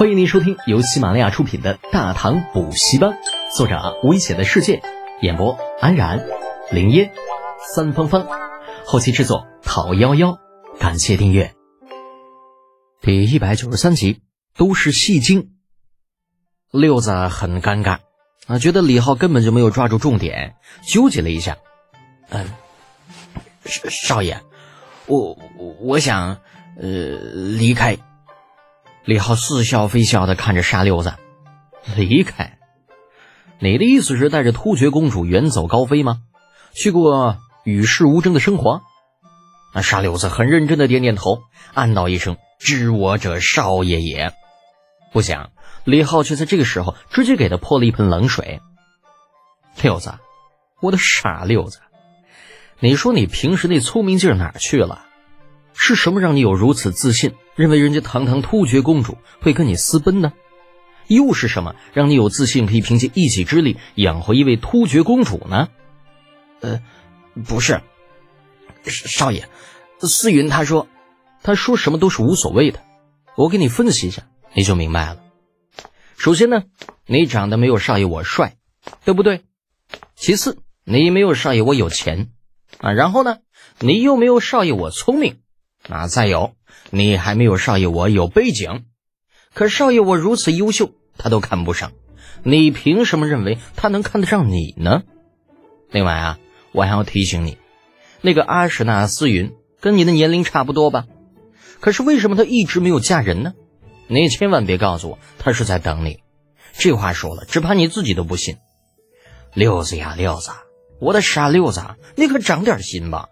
欢迎您收听由喜马拉雅出品的《大唐补习班》，作者危险的世界，演播安然、林烟、三芳芳，后期制作陶幺幺。感谢订阅。第一百九十三集都是戏精。六子很尴尬啊，觉得李浩根本就没有抓住重点，纠结了一下。嗯，少爷，我我想呃离开。李浩似笑非笑的看着沙六子，离开。你的意思是带着突厥公主远走高飞吗？去过与世无争的生活？那沙六子很认真的点点头，暗道一声：“知我者，少爷也。”不想李浩却在这个时候直接给他泼了一盆冷水。六子，我的傻六子，你说你平时那聪明劲儿哪去了？是什么让你有如此自信，认为人家堂堂突厥公主会跟你私奔呢？又是什么让你有自信可以凭借一己之力养活一位突厥公主呢？呃，不是，少爷，思云他说，他说什么都是无所谓的。我给你分析一下，你就明白了。首先呢，你长得没有少爷我帅，对不对？其次，你没有少爷我有钱啊。然后呢，你又没有少爷我聪明。啊再有，你还没有少爷我有背景，可少爷我如此优秀，他都看不上，你凭什么认为他能看得上你呢？另外啊，我还要提醒你，那个阿史那思云跟你的年龄差不多吧？可是为什么她一直没有嫁人呢？你千万别告诉我她是在等你，这话说了，只怕你自己都不信。六子呀，六子，我的傻六子，你可长点心吧！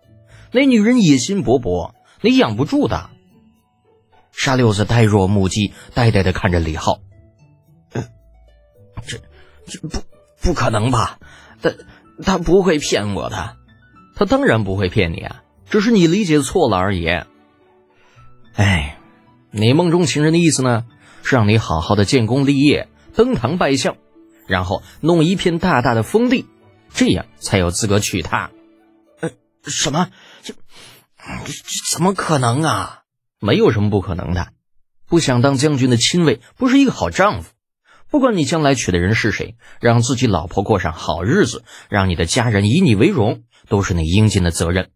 那女人野心勃勃。你养不住的。沙六子呆若木鸡，呆呆的看着李浩。这这不不可能吧？他他不会骗我的。他当然不会骗你啊，只是你理解错了而已。哎，你梦中情人的意思呢，是让你好好的建功立业，登堂拜相，然后弄一片大大的封地，这样才有资格娶她。呃，什么？这？这这怎么可能啊？没有什么不可能的。不想当将军的亲卫，不是一个好丈夫。不管你将来娶的人是谁，让自己老婆过上好日子，让你的家人以你为荣，都是你应尽的责任。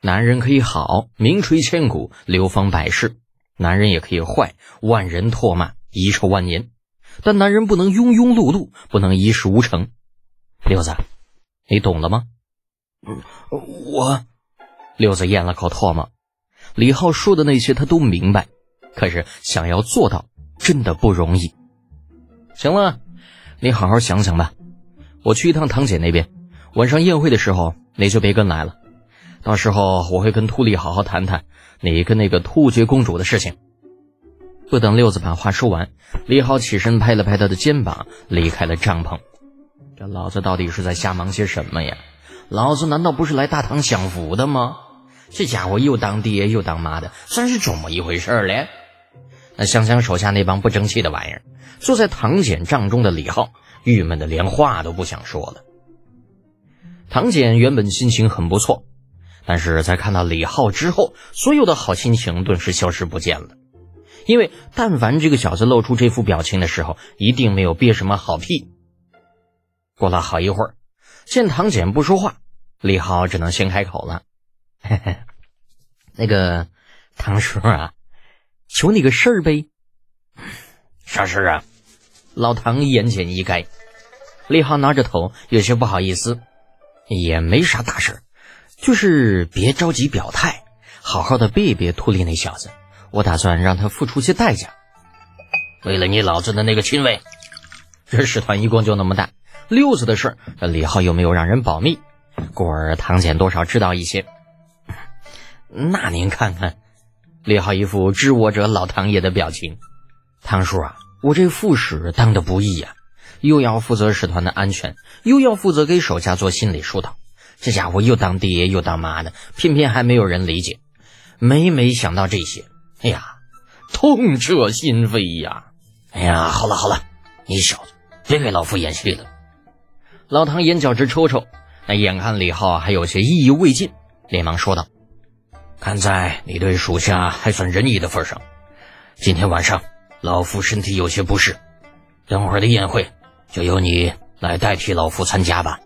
男人可以好，名垂千古，流芳百世；男人也可以坏，万人唾骂，遗臭万年。但男人不能庸庸碌碌，不能一事无成。六子，你懂了吗？嗯，我。六子咽了口唾沫，李浩说的那些他都明白，可是想要做到真的不容易。行了，你好好想想吧。我去一趟堂姐那边，晚上宴会的时候你就别跟来了。到时候我会跟秃利好好谈谈你跟那个突厥公主的事情。不等六子把话说完，李浩起身拍了拍他的肩膀，离开了帐篷。这老子到底是在瞎忙些什么呀？老子难道不是来大唐享福的吗？这家伙又当爹又当妈的，算是怎么一回事儿嘞？那香香手下那帮不争气的玩意儿，坐在唐简帐中的李浩，郁闷的连话都不想说了。唐简原本心情很不错，但是在看到李浩之后，所有的好心情顿时消失不见了。因为但凡这个小子露出这副表情的时候，一定没有憋什么好屁。过了好一会儿。见唐简不说话，李浩只能先开口了：“嘿嘿，那个唐叔啊，求你个事儿呗。啥事啊？”老唐言简意赅。李浩挠着头，有些不好意思：“也没啥大事，就是别着急表态，好好的别一憋秃利那小子。我打算让他付出些代价。为了你老子的那个亲卫，这使团一共就那么大。”六子的事，李浩又没有让人保密，故而唐简多少知道一些。那您看看，李浩一副知我者老唐爷的表情。唐叔啊，我这副使当的不易呀，又要负责使团的安全，又要负责给手下做心理疏导。这家伙又当爹又当妈的，偏偏还没有人理解。每每想到这些，哎呀，痛彻心扉呀！哎呀，好了好了，你小子别给老夫演戏了。老唐眼角直抽抽，那眼看李浩还有些意犹未尽，连忙说道：“看在你对属下还算仁义的份上，今天晚上老夫身体有些不适，等会儿的宴会就由你来代替老夫参加吧。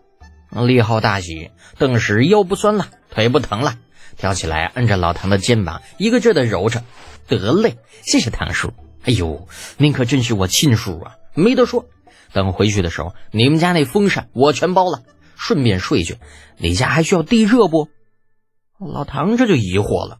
李浩大喜，顿时腰不酸了，腿不疼了，跳起来按着老唐的肩膀，一个劲儿的揉着。得嘞，谢谢唐叔。哎呦，您可真是我亲叔啊，没得说。等回去的时候，你们家那风扇我全包了。顺便说一句，你家还需要地热不？老唐这就疑惑了。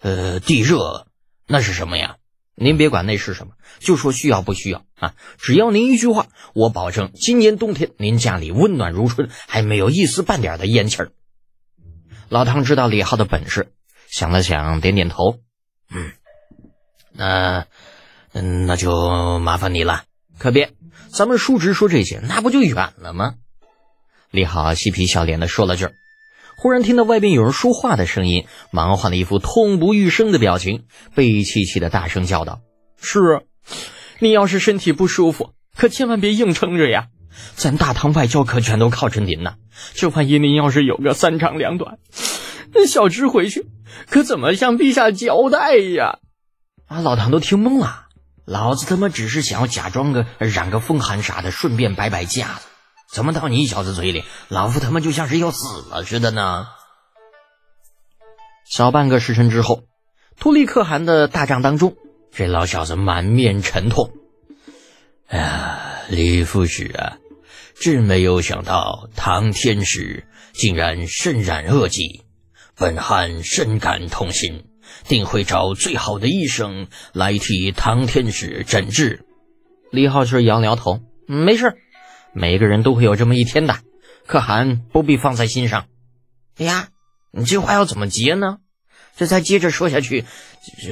呃，地热那是什么呀？您别管那是什么，就说需要不需要啊？只要您一句话，我保证今年冬天您家里温暖如春，还没有一丝半点的烟气儿。老唐知道李浩的本事，想了想，点点头。嗯，那嗯，那就麻烦你了。可别，咱们叔侄说这些，那不就远了吗？李浩嬉皮笑脸的说了句，忽然听到外边有人说话的声音，忙换了一副痛不欲生的表情，悲戚戚的大声叫道：“是，你要是身体不舒服，可千万别硬撑着呀！咱大唐外交可全都靠着您呢！就万一您要是有个三长两短，那小侄回去可怎么向陛下交代呀？”啊，老唐都听懵了。老子他妈只是想要假装个染个风寒啥的，顺便摆摆架子。怎么到你小子嘴里，老夫他妈就像是要死了似的呢？小半个时辰之后，突利可汗的大帐当中，这老小子满面沉痛。哎呀，李副使啊，真没有想到唐天使竟然身染恶疾，本汗深感痛心。定会找最好的医生来替唐天使诊治。李浩却摇摇头：“没事，每个人都会有这么一天的。可汗不必放在心上。”哎呀，你这话要怎么接呢？这再接着说下去，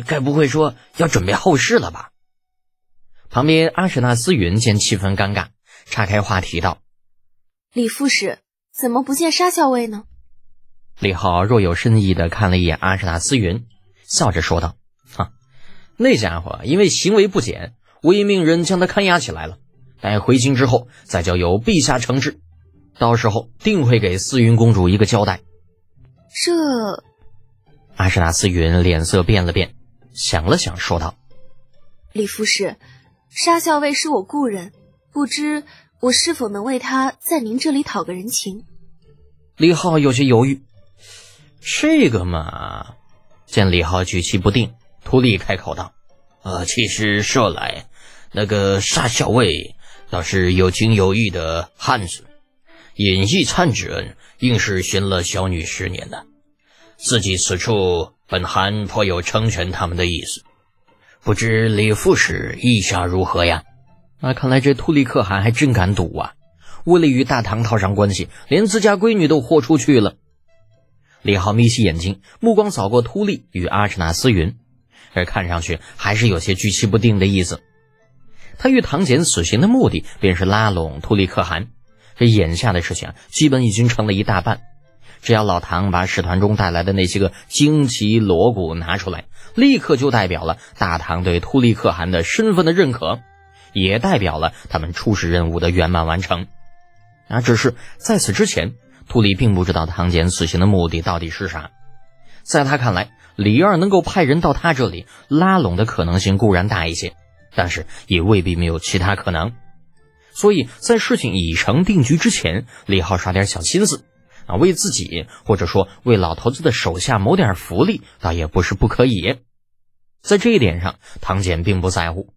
该不会说要准备后事了吧？旁边阿史那思云见气氛尴尬，岔开话题道：“李副使怎么不见沙校尉呢？”李浩若有深意的看了一眼阿史那思云。笑着说道：“哈，那家伙因为行为不检，我已命人将他看押起来了。待回京之后，再交由陛下惩治。到时候定会给思云公主一个交代。”这，阿史那思云脸色变了变，想了想，说道：“李副使，沙校尉是我故人，不知我是否能为他在您这里讨个人情？”李浩有些犹豫：“这个嘛。”见李浩举棋不定，秃利开口道：“呃，其实说来，那个沙校尉倒是有情有义的汉子，隐逸灿之恩，硬是寻了小女十年呢。自己此处，本汗颇有成全他们的意思，不知李副使意下如何呀？”那看来这秃利可汗还真敢赌啊！为了与大唐套上关系，连自家闺女都豁出去了。李浩眯起眼睛，目光扫过秃利与阿什纳斯云，而看上去还是有些举棋不定的意思。他与唐简此行的目的便是拉拢秃利可汗，这眼下的事情基本已经成了一大半。只要老唐把使团中带来的那些个旌旗锣鼓拿出来，立刻就代表了大唐对秃利可汗的身份的认可，也代表了他们出使任务的圆满完成。啊，只是在此之前。秃利并不知道唐简此行的目的到底是啥，在他看来，李二能够派人到他这里拉拢的可能性固然大一些，但是也未必没有其他可能。所以在事情已成定局之前，李浩耍点小心思啊，为自己或者说为老头子的手下谋点福利，倒也不是不可以。在这一点上，唐简并不在乎，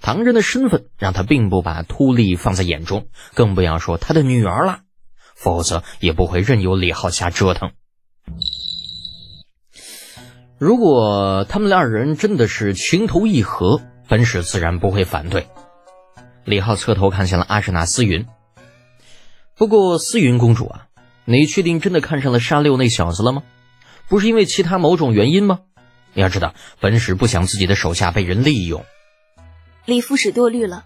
唐人的身份让他并不把秃利放在眼中，更不要说他的女儿了。否则也不会任由李浩瞎折腾。如果他们二人真的是情投意合，本使自然不会反对。李浩侧头看向了阿什纳思云。不过思云公主啊，你确定真的看上了沙六那小子了吗？不是因为其他某种原因吗？你要知道，本使不想自己的手下被人利用。李副使多虑了。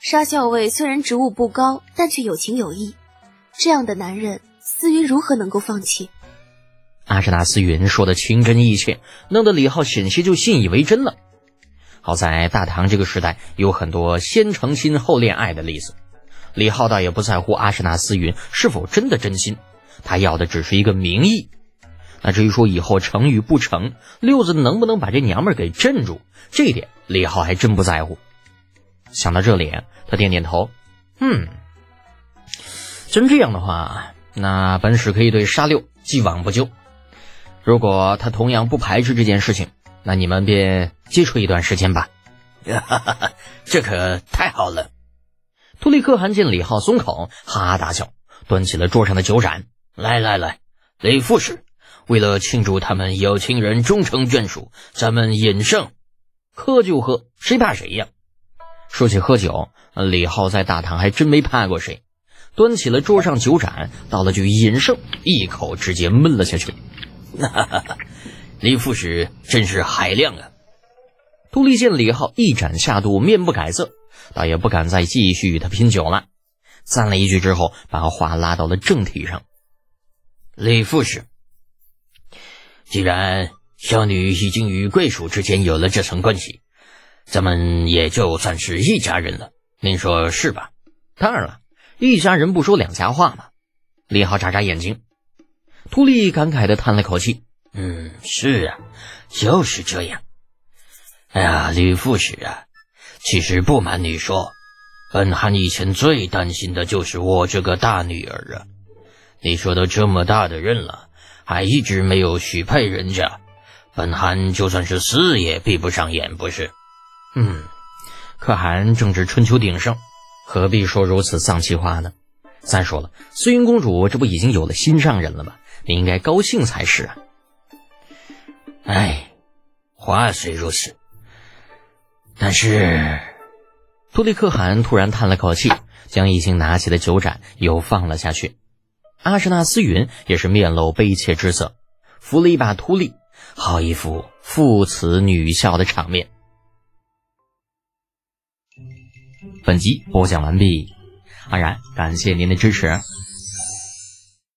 沙校尉虽然职务不高，但却有情有义。这样的男人，思云如何能够放弃？阿什纳思云说的情真意切，弄得李浩险些就信以为真了。好在大唐这个时代有很多先成亲后恋爱的例子，李浩倒也不在乎阿什纳思云是否真的真心，他要的只是一个名义。那至于说以后成与不成，六子能不能把这娘们儿给镇住，这一点李浩还真不在乎。想到这里，他点点头，嗯，真这样的话，那本使可以对沙六既往不咎。如果他同样不排斥这件事情，那你们便接触一段时间吧。哈哈，这可太好了！图里可汗见李浩松口，哈哈大笑，端起了桌上的酒盏，来来来，李副使。为了庆祝他们有情人终成眷属，咱们饮胜，喝就喝，谁怕谁呀？说起喝酒，李浩在大唐还真没怕过谁。端起了桌上酒盏，倒了句饮胜，一口直接闷了下去。李副使真是海量啊！杜立见李浩一盏下肚，面不改色，倒也不敢再继续与他拼酒了。赞了一句之后，把话拉到了正题上。李副使。既然小女已经与贵属之间有了这层关系，咱们也就算是一家人了。您说是吧？当然了，一家人不说两家话嘛。李浩眨眨眼睛，秃利感慨的叹了口气：“嗯，是啊，就是这样。哎呀，吕副使啊，其实不瞒你说，本汗以前最担心的就是我这个大女儿啊。你说都这么大的人了。”还一直没有许配人家，本汗就算是死也闭不上眼，不是？嗯，可汗正值春秋鼎盛，何必说如此丧气话呢？再说了，碎云公主这不已经有了心上人了吗？你应该高兴才是啊！哎，话虽如此，但是，图里可汗突然叹了口气，将已经拿起的酒盏又放了下去。阿什纳斯云也是面露悲切之色，扶了一把秃利，好一副父慈女孝的场面。本集播讲完毕，安然感谢您的支持。